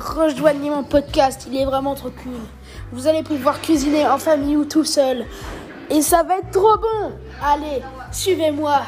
Rejoignez mon podcast, il est vraiment trop cool. Vous allez pouvoir cuisiner en famille ou tout seul. Et ça va être trop bon. Allez, suivez-moi.